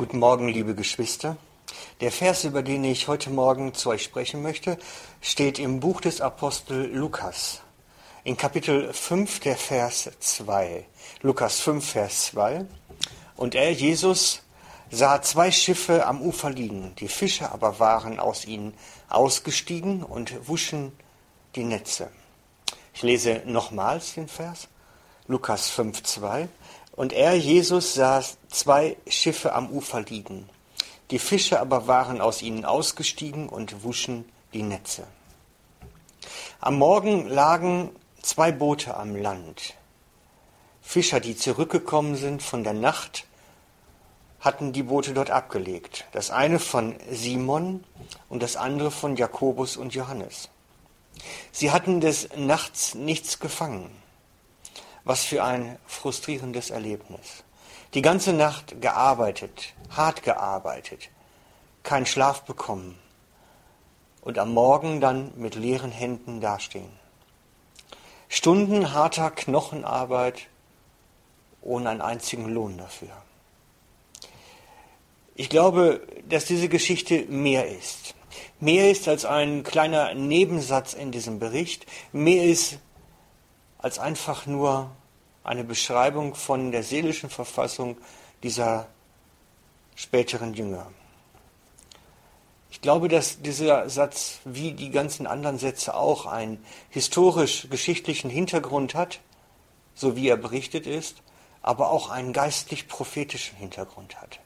Guten Morgen, liebe Geschwister. Der Vers, über den ich heute Morgen zu euch sprechen möchte, steht im Buch des Apostel Lukas. In Kapitel 5, der Vers 2. Lukas 5, Vers 2. Und er, Jesus, sah zwei Schiffe am Ufer liegen. Die Fische aber waren aus ihnen ausgestiegen und wuschen die Netze. Ich lese nochmals den Vers. Lukas 5, 2. Und er, Jesus, sah zwei Schiffe am Ufer liegen. Die Fische aber waren aus ihnen ausgestiegen und wuschen die Netze. Am Morgen lagen zwei Boote am Land. Fischer, die zurückgekommen sind von der Nacht, hatten die Boote dort abgelegt. Das eine von Simon und das andere von Jakobus und Johannes. Sie hatten des Nachts nichts gefangen. Was für ein frustrierendes Erlebnis. Die ganze Nacht gearbeitet, hart gearbeitet, keinen Schlaf bekommen und am Morgen dann mit leeren Händen dastehen. Stunden harter Knochenarbeit ohne einen einzigen Lohn dafür. Ich glaube, dass diese Geschichte mehr ist. Mehr ist als ein kleiner Nebensatz in diesem Bericht. Mehr ist als einfach nur eine Beschreibung von der seelischen Verfassung dieser späteren Jünger. Ich glaube, dass dieser Satz, wie die ganzen anderen Sätze auch, einen historisch-geschichtlichen Hintergrund hat, so wie er berichtet ist, aber auch einen geistlich-prophetischen Hintergrund hat,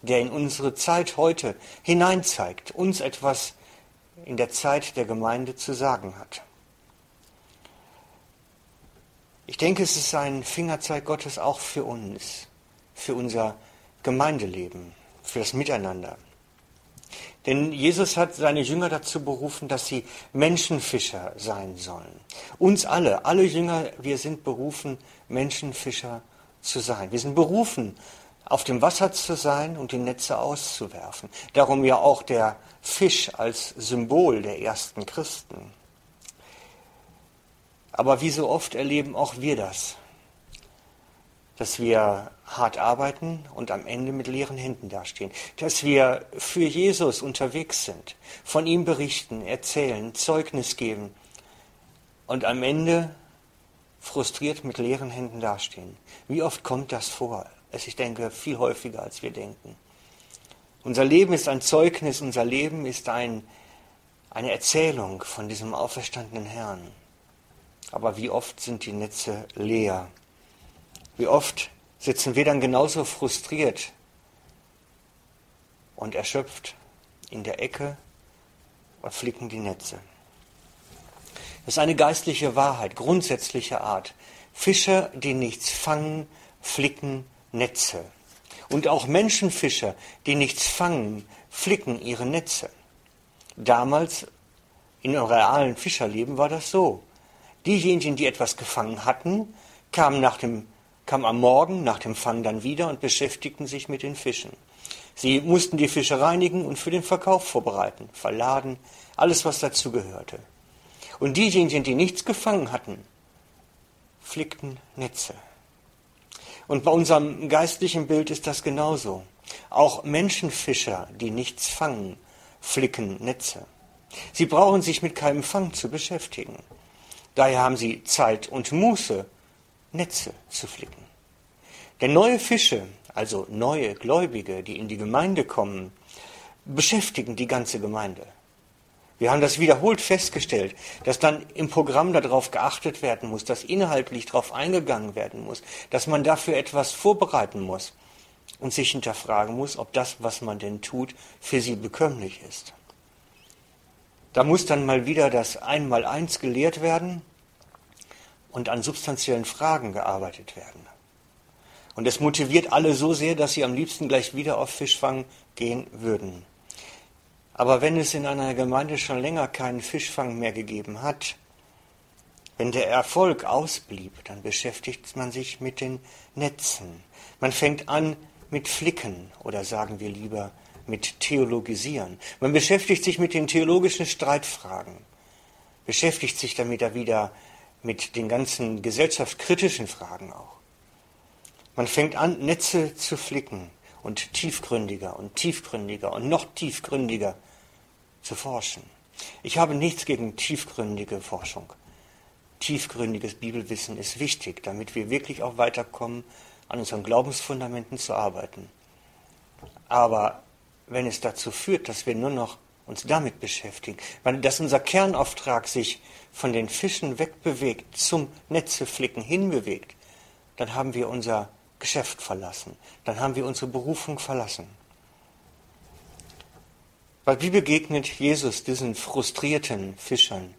der in unsere Zeit heute hineinzeigt, uns etwas in der Zeit der Gemeinde zu sagen hat. Ich denke, es ist ein Fingerzeig Gottes auch für uns, für unser Gemeindeleben, für das Miteinander. Denn Jesus hat seine Jünger dazu berufen, dass sie Menschenfischer sein sollen. Uns alle, alle Jünger, wir sind berufen, Menschenfischer zu sein. Wir sind berufen, auf dem Wasser zu sein und die Netze auszuwerfen. Darum ja auch der Fisch als Symbol der ersten Christen. Aber wie so oft erleben auch wir das, dass wir hart arbeiten und am Ende mit leeren Händen dastehen, dass wir für Jesus unterwegs sind, von ihm berichten, erzählen, Zeugnis geben und am Ende frustriert mit leeren Händen dastehen. Wie oft kommt das vor? Ich denke, viel häufiger, als wir denken. Unser Leben ist ein Zeugnis, unser Leben ist ein, eine Erzählung von diesem auferstandenen Herrn. Aber wie oft sind die Netze leer? Wie oft sitzen wir dann genauso frustriert und erschöpft in der Ecke und flicken die Netze? Das ist eine geistliche Wahrheit, grundsätzliche Art. Fischer, die nichts fangen, flicken Netze. Und auch Menschenfischer, die nichts fangen, flicken ihre Netze. Damals in realen Fischerleben war das so. Diejenigen, die etwas gefangen hatten, kamen, nach dem, kamen am Morgen nach dem Fang dann wieder und beschäftigten sich mit den Fischen. Sie mussten die Fische reinigen und für den Verkauf vorbereiten, verladen, alles, was dazu gehörte. Und diejenigen, die nichts gefangen hatten, flickten Netze. Und bei unserem geistlichen Bild ist das genauso. Auch Menschenfischer, die nichts fangen, flicken Netze. Sie brauchen sich mit keinem Fang zu beschäftigen. Daher haben sie Zeit und Muße, Netze zu flicken. Denn neue Fische, also neue Gläubige, die in die Gemeinde kommen, beschäftigen die ganze Gemeinde. Wir haben das wiederholt festgestellt, dass dann im Programm darauf geachtet werden muss, dass inhaltlich darauf eingegangen werden muss, dass man dafür etwas vorbereiten muss und sich hinterfragen muss, ob das, was man denn tut, für sie bekömmlich ist. Da muss dann mal wieder das Einmaleins gelehrt werden und an substanziellen Fragen gearbeitet werden. Und es motiviert alle so sehr, dass sie am liebsten gleich wieder auf Fischfang gehen würden. Aber wenn es in einer Gemeinde schon länger keinen Fischfang mehr gegeben hat, wenn der Erfolg ausblieb, dann beschäftigt man sich mit den Netzen. Man fängt an mit Flicken oder sagen wir lieber mit Theologisieren. Man beschäftigt sich mit den theologischen Streitfragen, beschäftigt sich damit da wieder mit den ganzen gesellschaftskritischen Fragen auch. Man fängt an, Netze zu flicken und tiefgründiger und tiefgründiger und noch tiefgründiger zu forschen. Ich habe nichts gegen tiefgründige Forschung. Tiefgründiges Bibelwissen ist wichtig, damit wir wirklich auch weiterkommen, an unseren Glaubensfundamenten zu arbeiten. Aber wenn es dazu führt, dass wir nur noch uns damit beschäftigen, weil dass unser Kernauftrag sich von den Fischen wegbewegt, zum Netzeflicken hinbewegt, dann haben wir unser Geschäft verlassen, dann haben wir unsere Berufung verlassen. Weil wie begegnet Jesus diesen frustrierten Fischern,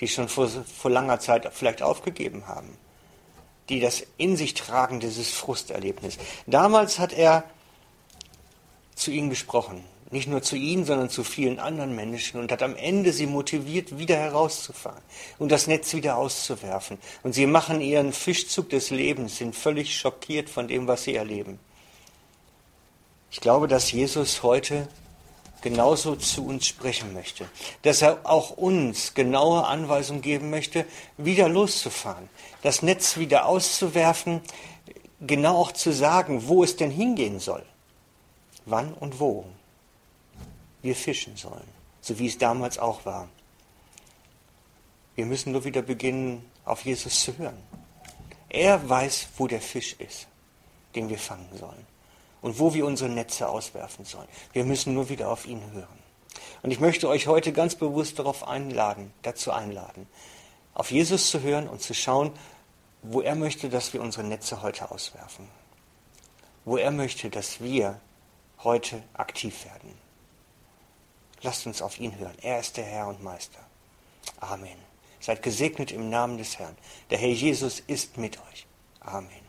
die schon vor, vor langer Zeit vielleicht aufgegeben haben, die das in sich tragen, dieses Frusterlebnis. Damals hat er zu ihnen gesprochen, nicht nur zu ihnen, sondern zu vielen anderen Menschen. Und hat am Ende sie motiviert, wieder herauszufahren und das Netz wieder auszuwerfen. Und sie machen ihren Fischzug des Lebens, sind völlig schockiert von dem, was sie erleben. Ich glaube, dass Jesus heute genauso zu uns sprechen möchte, dass er auch uns genaue Anweisungen geben möchte, wieder loszufahren, das Netz wieder auszuwerfen, genau auch zu sagen, wo es denn hingehen soll, wann und wo wir fischen sollen, so wie es damals auch war. Wir müssen nur wieder beginnen, auf Jesus zu hören. Er weiß, wo der Fisch ist, den wir fangen sollen und wo wir unsere Netze auswerfen sollen. Wir müssen nur wieder auf ihn hören. Und ich möchte euch heute ganz bewusst darauf einladen, dazu einladen, auf Jesus zu hören und zu schauen, wo er möchte, dass wir unsere Netze heute auswerfen. Wo er möchte, dass wir heute aktiv werden. Lasst uns auf ihn hören. Er ist der Herr und Meister. Amen. Seid gesegnet im Namen des Herrn. Der Herr Jesus ist mit euch. Amen.